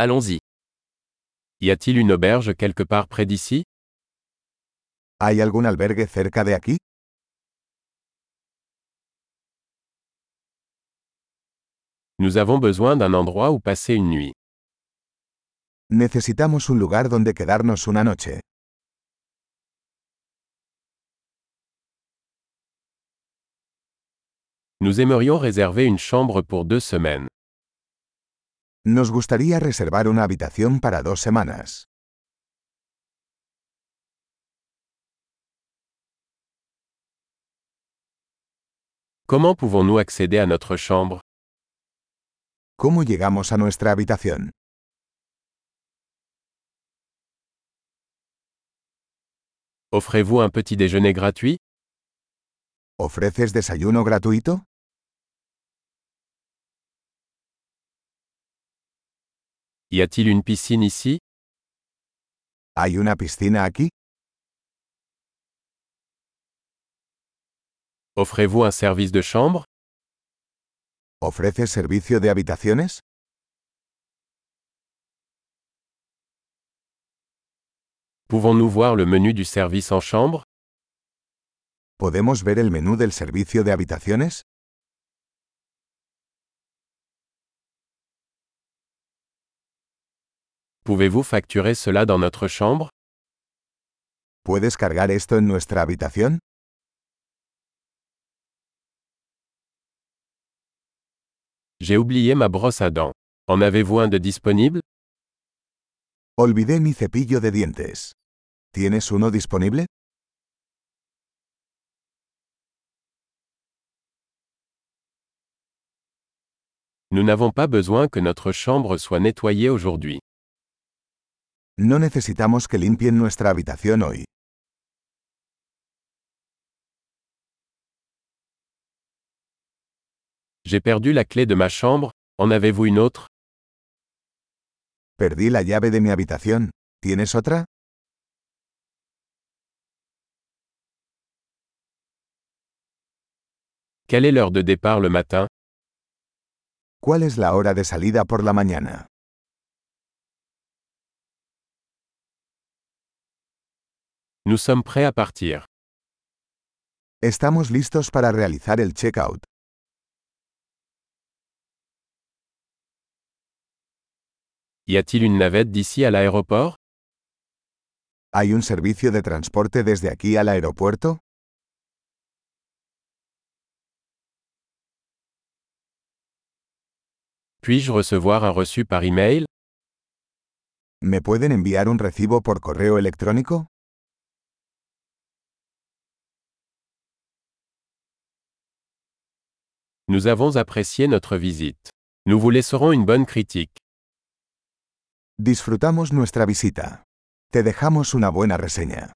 Allons-y. Y a-t-il une auberge quelque part près d'ici? ¿Hay algún albergue cerca de aquí? Nous avons besoin d'un endroit où passer une nuit. Necesitamos un lugar donde quedarnos una noche. Nous aimerions réserver une chambre pour deux semaines. Nos gustaría reservar una habitación para dos semanas. Comment pouvons-nous accéder à notre chambre ¿Cómo llegamos a nuestra habitación? Offrez-vous un petit déjeuner gratuit ¿Ofreces desayuno gratuito? Y a-t-il une piscine ici? ¿Hay una piscina aquí? Offrez-vous un service de chambre? ¿Ofreces servicio de habitaciones? Pouvons-nous voir le menu du service en chambre? ¿Podemos ver el menú del servicio de habitaciones? Pouvez-vous facturer cela dans notre chambre? ¿Puedes cargar esto en nuestra habitación? J'ai oublié ma brosse à dents. En avez-vous un de disponible? Olvidé mi cepillo de dientes. ¿Tienes uno disponible? Nous n'avons pas besoin que notre chambre soit nettoyée aujourd'hui. No necesitamos que limpien nuestra habitación hoy. J'ai perdu la clé de ma chambre, en avez-vous une autre Perdí la llave de mi habitación. ¿Tienes otra? Quelle est l'heure de départ le matin ¿Cuál es la hora de salida por la mañana? Nous sommes prêts à partir. Estamos listos para realizar el checkout. Y a-t-il une navette d'ici à l'aéroport ¿Hay un servicio de transporte desde aquí al aeropuerto? Puis-je recevoir un reçu par email ¿Me pueden enviar un recibo por correo electrónico? Nous avons apprécié notre visite. Nous vous laisserons une bonne critique. Disfrutamos nuestra visita. Te dejamos una buena reseña.